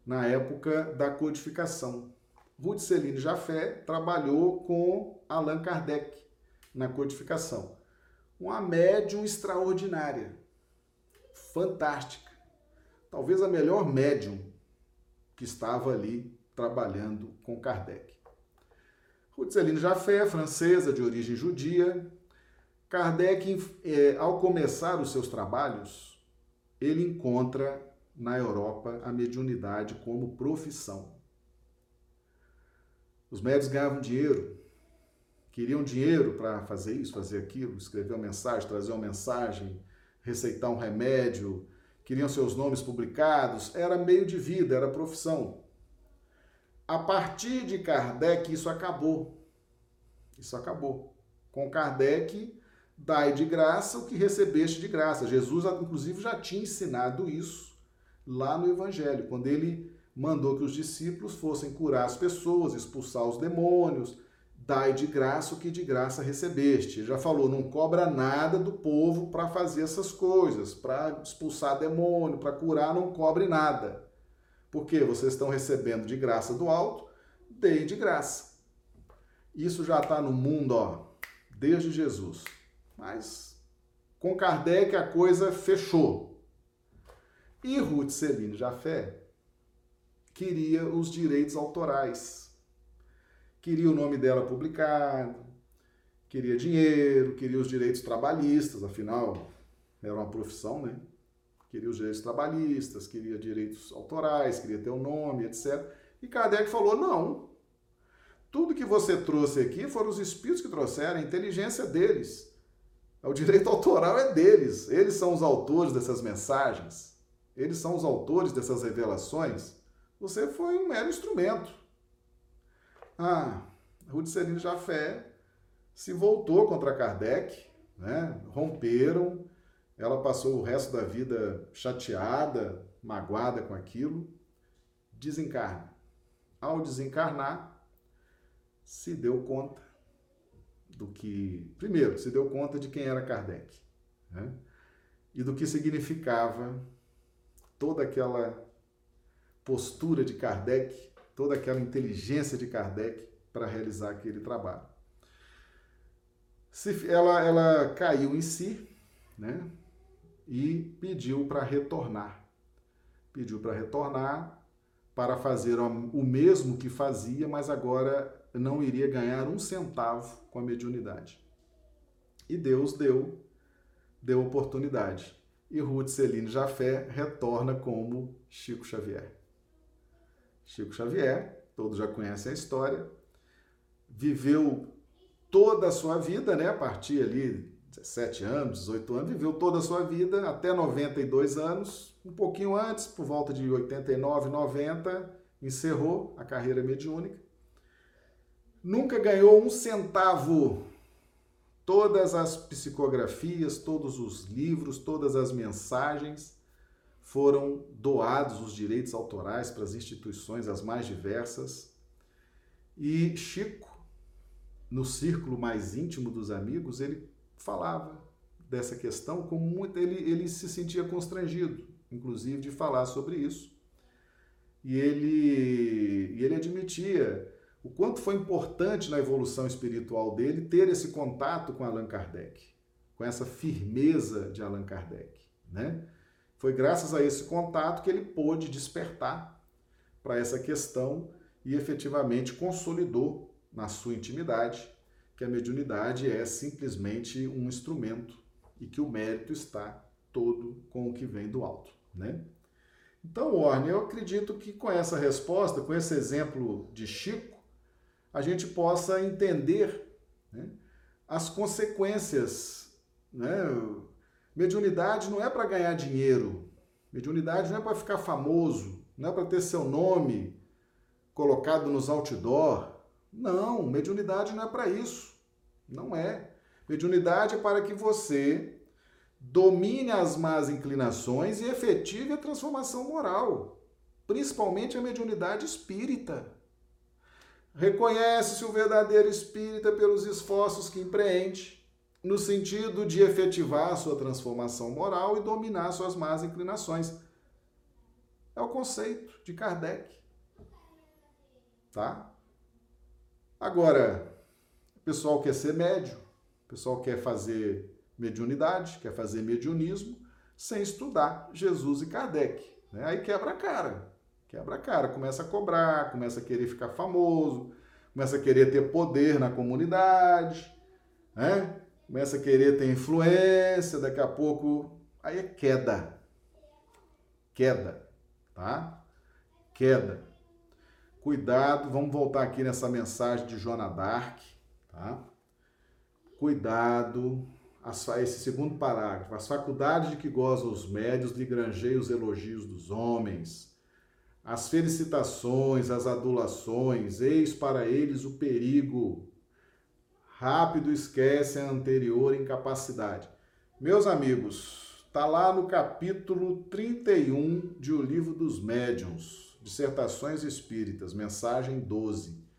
na época da codificação. Ruth Celine Jafé trabalhou com Allan Kardec na codificação. Uma médium extraordinária, fantástica. Talvez a melhor médium que estava ali trabalhando com Kardec. Ruth Celine Jafé, francesa de origem judia, Kardec, é, ao começar os seus trabalhos, ele encontra na Europa a mediunidade como profissão. Os médicos ganhavam dinheiro, queriam dinheiro para fazer isso, fazer aquilo, escrever uma mensagem, trazer uma mensagem, receitar um remédio, queriam seus nomes publicados, era meio de vida, era profissão. A partir de Kardec, isso acabou. Isso acabou. Com Kardec, Dai de graça o que recebeste de graça. Jesus, inclusive, já tinha ensinado isso lá no Evangelho, quando ele mandou que os discípulos fossem curar as pessoas, expulsar os demônios. Dai de graça o que de graça recebeste. Ele já falou, não cobra nada do povo para fazer essas coisas, para expulsar demônio, para curar, não cobre nada. Porque vocês estão recebendo de graça do alto, dei de graça. Isso já está no mundo, ó, desde Jesus. Mas com Kardec a coisa fechou. E Ruth Celine Jafé queria os direitos autorais. Queria o nome dela publicado, queria dinheiro, queria os direitos trabalhistas, afinal era uma profissão, né? Queria os direitos trabalhistas, queria direitos autorais, queria ter o um nome, etc. E Kardec falou: não. Tudo que você trouxe aqui foram os espíritos que trouxeram, a inteligência deles. O direito autoral é deles. Eles são os autores dessas mensagens. Eles são os autores dessas revelações. Você foi um mero instrumento. Ah, Celine Jafé se voltou contra Kardec, né? romperam. Ela passou o resto da vida chateada, magoada com aquilo. Desencarna. Ao desencarnar, se deu conta do que. Primeiro, se deu conta de quem era Kardec né? e do que significava toda aquela postura de Kardec, toda aquela inteligência de Kardec para realizar aquele trabalho. Se, ela, ela caiu em si, né? E pediu para retornar. Pediu para retornar para fazer o mesmo que fazia, mas agora não iria ganhar um centavo com a mediunidade. E Deus deu, deu oportunidade. E Ruth Celine Jafé retorna como Chico Xavier. Chico Xavier, todos já conhecem a história, viveu toda a sua vida, né, a partir ali 17 anos, 18 anos, viveu toda a sua vida até 92 anos, um pouquinho antes, por volta de 89, 90, encerrou a carreira mediúnica. Nunca ganhou um centavo. Todas as psicografias, todos os livros, todas as mensagens foram doados os direitos autorais para as instituições as mais diversas. E Chico, no círculo mais íntimo dos amigos, ele falava dessa questão com muito. Ele, ele se sentia constrangido, inclusive, de falar sobre isso. E ele, e ele admitia o quanto foi importante na evolução espiritual dele ter esse contato com Allan Kardec, com essa firmeza de Allan Kardec. Né? Foi graças a esse contato que ele pôde despertar para essa questão e efetivamente consolidou na sua intimidade que a mediunidade é simplesmente um instrumento e que o mérito está todo com o que vem do alto, né? Então, Warner, eu acredito que com essa resposta, com esse exemplo de Chico, a gente possa entender né, as consequências. Né? Mediunidade não é para ganhar dinheiro, mediunidade não é para ficar famoso, não é para ter seu nome colocado nos outdoor. Não, mediunidade não é para isso. Não é. Mediunidade é para que você domine as más inclinações e efetive a transformação moral, principalmente a mediunidade espírita. Reconhece-se o verdadeiro espírita pelos esforços que empreende, no sentido de efetivar sua transformação moral e dominar suas más inclinações. É o conceito de Kardec. Tá? Agora, o pessoal quer ser médio, o pessoal quer fazer mediunidade, quer fazer mediunismo, sem estudar Jesus e Kardec. Né? Aí quebra a cara. Quebra a cara, começa a cobrar, começa a querer ficar famoso, começa a querer ter poder na comunidade, né? começa a querer ter influência, daqui a pouco. Aí é queda. Queda, tá? Queda. Cuidado, vamos voltar aqui nessa mensagem de Joana Dark Tá? Cuidado, esse segundo parágrafo. As faculdades de que gozam os médios lhe granjeiam os elogios dos homens. As felicitações, as adulações, eis para eles o perigo. Rápido esquecem a anterior incapacidade. Meus amigos, está lá no capítulo 31 de O Livro dos Médiuns, Dissertações Espíritas, mensagem 12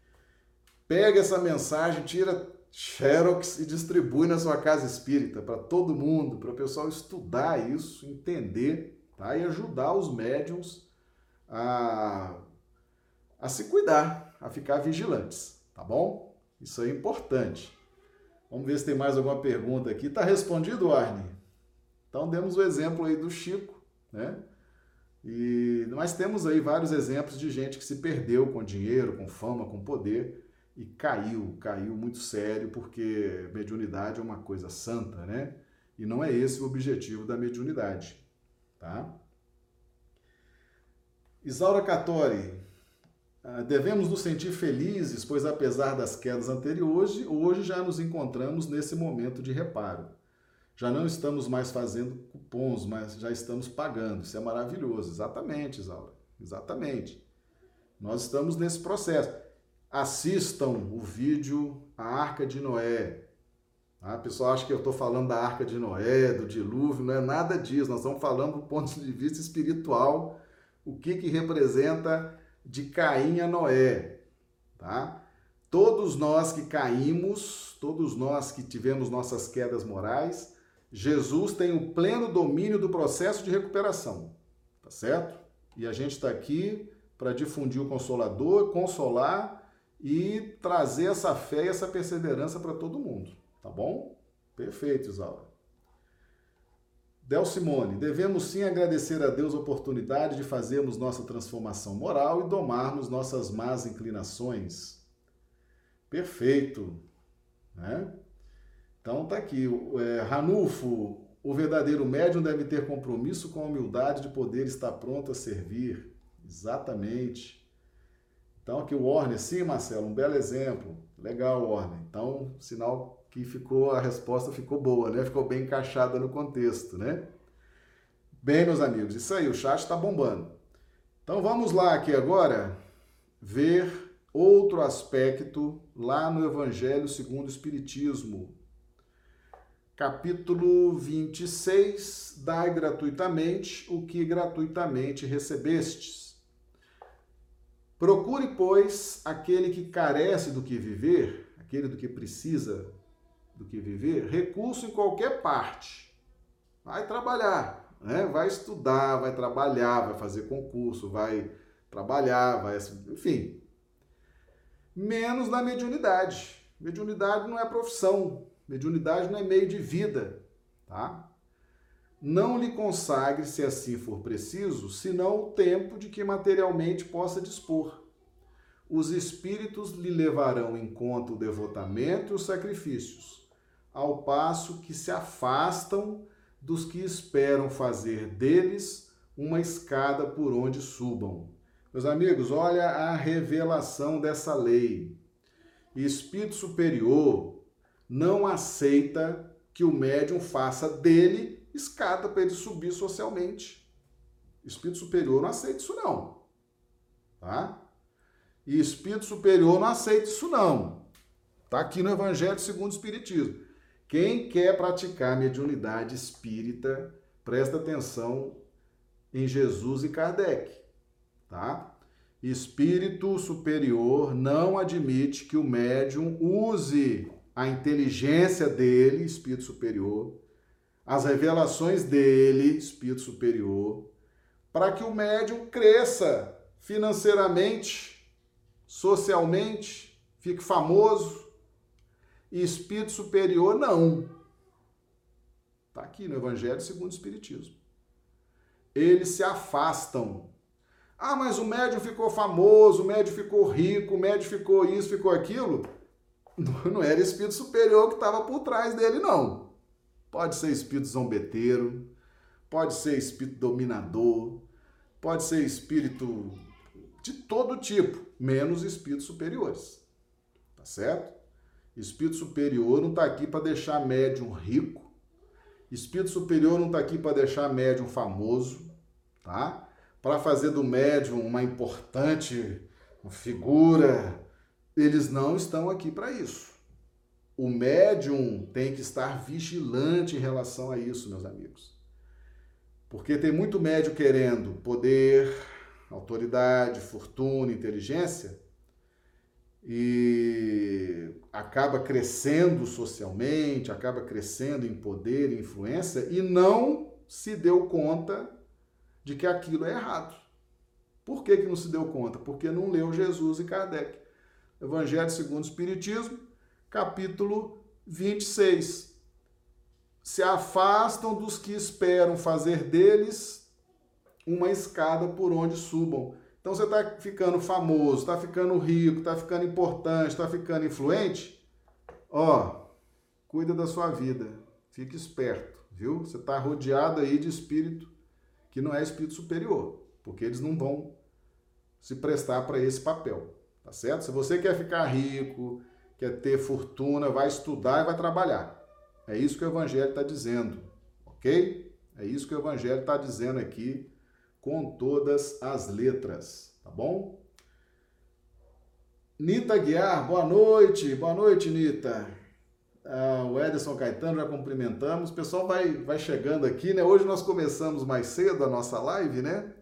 Pega essa mensagem, tira xerox e distribui na sua casa espírita para todo mundo, para o pessoal estudar isso, entender tá? e ajudar os médiums a, a se cuidar, a ficar vigilantes, tá bom? Isso é importante. Vamos ver se tem mais alguma pergunta aqui. Está respondido, Arne? Então demos o exemplo aí do Chico, né? E nós temos aí vários exemplos de gente que se perdeu com dinheiro, com fama, com poder e caiu, caiu muito sério, porque mediunidade é uma coisa santa, né? E não é esse o objetivo da mediunidade, tá? Isaura Catori, ah, devemos nos sentir felizes, pois apesar das quedas anteriores, hoje já nos encontramos nesse momento de reparo. Já não estamos mais fazendo cupons, mas já estamos pagando. Isso é maravilhoso. Exatamente, Isaura. Exatamente. Nós estamos nesse processo assistam o vídeo A Arca de Noé. A pessoa acha que eu estou falando da Arca de Noé, do dilúvio, não é nada disso. Nós estamos falando do ponto de vista espiritual, o que, que representa de Caim a Noé. Tá? Todos nós que caímos, todos nós que tivemos nossas quedas morais, Jesus tem o pleno domínio do processo de recuperação. Tá certo? E a gente está aqui para difundir o Consolador, consolar e trazer essa fé e essa perseverança para todo mundo, tá bom? Perfeito, Isaura. Del Simone, devemos sim agradecer a Deus a oportunidade de fazermos nossa transformação moral e domarmos nossas más inclinações. Perfeito. Né? Então tá aqui. É, Ranulfo, o verdadeiro médium deve ter compromisso com a humildade de poder estar pronto a servir. Exatamente. Então aqui o Warner, sim, Marcelo, um belo exemplo. Legal, Warner. Então, sinal que ficou, a resposta ficou boa, né? Ficou bem encaixada no contexto, né? Bem, meus amigos, isso aí, o chat está bombando. Então vamos lá aqui agora ver outro aspecto lá no Evangelho segundo o Espiritismo. Capítulo 26, dai gratuitamente o que gratuitamente recebestes. Procure, pois, aquele que carece do que viver, aquele do que precisa do que viver, recurso em qualquer parte. Vai trabalhar, né? vai estudar, vai trabalhar, vai fazer concurso, vai trabalhar, vai, enfim, menos na mediunidade. Mediunidade não é profissão, mediunidade não é meio de vida, tá? Não lhe consagre, se assim for preciso, senão o tempo de que materialmente possa dispor. Os espíritos lhe levarão em conta o devotamento e os sacrifícios, ao passo que se afastam dos que esperam fazer deles uma escada por onde subam. Meus amigos, olha a revelação dessa lei. Espírito superior não aceita que o médium faça dele escada para ele subir socialmente. Espírito superior não aceita isso não. Tá? E espírito superior não aceita isso não. Tá aqui no Evangelho segundo o Espiritismo. Quem quer praticar mediunidade espírita, presta atenção em Jesus e Kardec tá? Espírito superior não admite que o médium use a inteligência dele, espírito superior, as revelações dele, espírito superior, para que o médium cresça financeiramente, socialmente, fique famoso. E espírito superior não. Está aqui no Evangelho segundo o Espiritismo. Eles se afastam ah, mas o médium ficou famoso, o médium ficou rico, o médium ficou isso, ficou aquilo. Não era espírito superior que estava por trás dele, não. Pode ser espírito zombeteiro, pode ser espírito dominador, pode ser espírito de todo tipo, menos espíritos superiores. Tá certo? Espírito superior não está aqui para deixar médium rico. Espírito superior não está aqui para deixar médium famoso, tá? para fazer do médium uma importante figura. Eles não estão aqui para isso. O médium tem que estar vigilante em relação a isso, meus amigos. Porque tem muito médium querendo poder, autoridade, fortuna, inteligência e acaba crescendo socialmente, acaba crescendo em poder influência e não se deu conta de que aquilo é errado. Por que, que não se deu conta? Porque não leu Jesus e Kardec. Evangelho segundo o Espiritismo, capítulo 26. Se afastam dos que esperam fazer deles uma escada por onde subam. Então você está ficando famoso, está ficando rico, está ficando importante, está ficando influente. Ó, cuida da sua vida, fique esperto, viu? Você está rodeado aí de espírito que não é espírito superior, porque eles não vão se prestar para esse papel, tá certo? Se você quer ficar rico, quer ter fortuna, vai estudar e vai trabalhar. É isso que o Evangelho está dizendo, ok? É isso que o Evangelho está dizendo aqui com todas as letras, tá bom? Nita Guiar, boa noite, boa noite, Nita. Ah, o Ederson Caetano, já cumprimentamos. O pessoal vai, vai chegando aqui, né? Hoje nós começamos mais cedo a nossa live, né?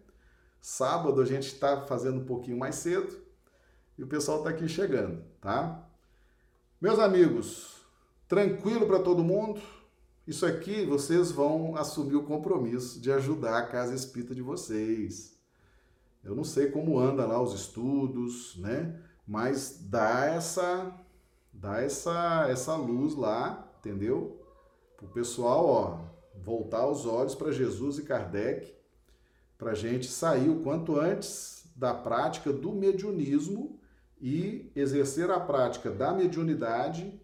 Sábado a gente está fazendo um pouquinho mais cedo e o pessoal está aqui chegando, tá? Meus amigos, tranquilo para todo mundo? Isso aqui vocês vão assumir o compromisso de ajudar a casa espírita de vocês. Eu não sei como anda lá os estudos, né? mas dá essa dá essa essa luz lá, entendeu? O pessoal, ó, voltar os olhos para Jesus e Kardec, para a gente sair o quanto antes da prática do mediunismo e exercer a prática da mediunidade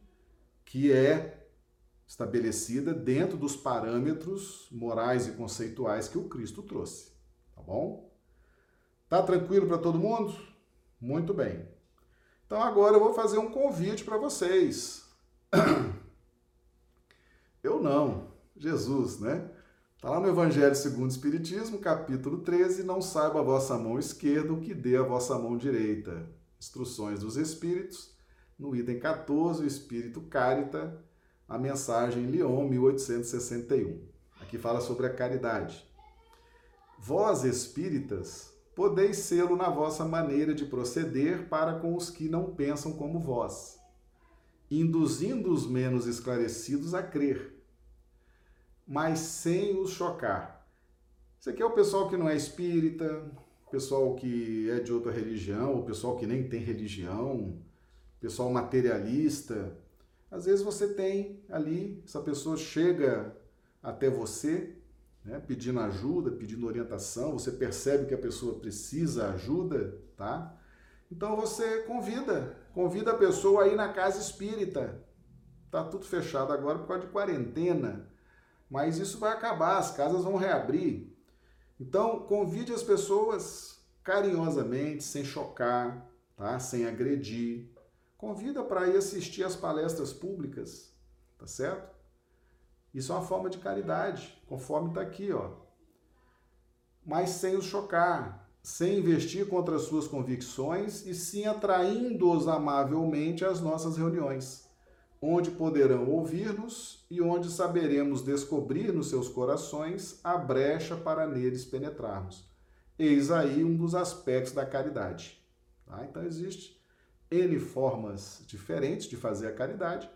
que é estabelecida dentro dos parâmetros morais e conceituais que o Cristo trouxe, tá bom? Tá tranquilo para todo mundo? Muito bem. Então agora eu vou fazer um convite para vocês. Eu não, Jesus, né? Está lá no Evangelho segundo o Espiritismo, capítulo 13, não saiba a vossa mão esquerda o que dê a vossa mão direita. Instruções dos Espíritos, no item 14, o Espírito Carita, a mensagem Lyon, 1861. Aqui fala sobre a caridade. Vós, espíritas, podeis sê-lo na vossa maneira de proceder para com os que não pensam como vós, induzindo os menos esclarecidos a crer, mas sem os chocar. Isso aqui é o pessoal que não é espírita, pessoal que é de outra religião, o pessoal que nem tem religião, pessoal materialista. Às vezes você tem ali, essa pessoa chega até você né, pedindo ajuda, pedindo orientação, você percebe que a pessoa precisa ajuda, tá? Então você convida, convida a pessoa a ir na casa espírita. Tá tudo fechado agora por causa de quarentena, mas isso vai acabar, as casas vão reabrir. Então, convide as pessoas carinhosamente, sem chocar, tá? Sem agredir. Convida para ir assistir às palestras públicas, tá certo? Isso é uma forma de caridade, conforme está aqui, ó. Mas sem os chocar, sem investir contra as suas convicções e sim atraindo-os amavelmente às nossas reuniões, onde poderão ouvir-nos e onde saberemos descobrir nos seus corações a brecha para neles penetrarmos. Eis aí um dos aspectos da caridade. Tá? Então existe N formas diferentes de fazer a caridade.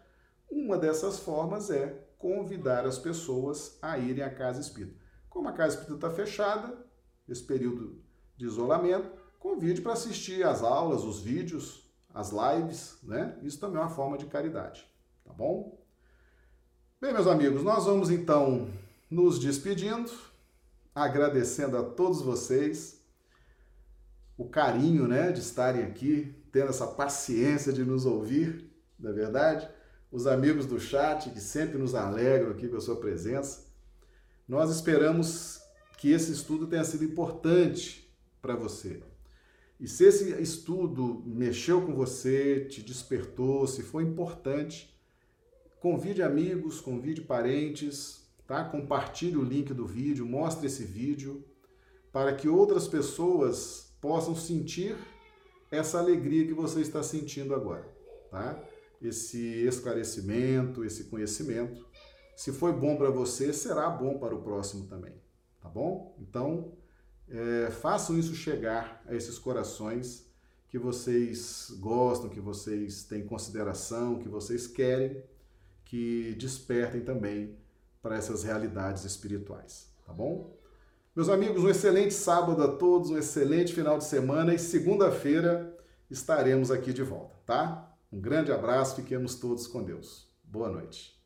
Uma dessas formas é convidar as pessoas a irem à casa espírita. Como a casa espírita está fechada, esse período de isolamento, convide para assistir às aulas, os vídeos, as lives, né? Isso também é uma forma de caridade, tá bom? Bem, meus amigos, nós vamos então nos despedindo, agradecendo a todos vocês o carinho, né, de estarem aqui, tendo essa paciência de nos ouvir, não é verdade? os amigos do chat que sempre nos alegram aqui com a sua presença. Nós esperamos que esse estudo tenha sido importante para você. E se esse estudo mexeu com você, te despertou, se foi importante, convide amigos, convide parentes, tá? Compartilhe o link do vídeo, mostre esse vídeo para que outras pessoas possam sentir essa alegria que você está sentindo agora, tá? esse esclarecimento, esse conhecimento. Se foi bom para você, será bom para o próximo também, tá bom? Então, é, façam isso chegar a esses corações que vocês gostam, que vocês têm consideração, que vocês querem, que despertem também para essas realidades espirituais, tá bom? Meus amigos, um excelente sábado a todos, um excelente final de semana e segunda-feira estaremos aqui de volta, tá? Um grande abraço, fiquemos todos com Deus. Boa noite.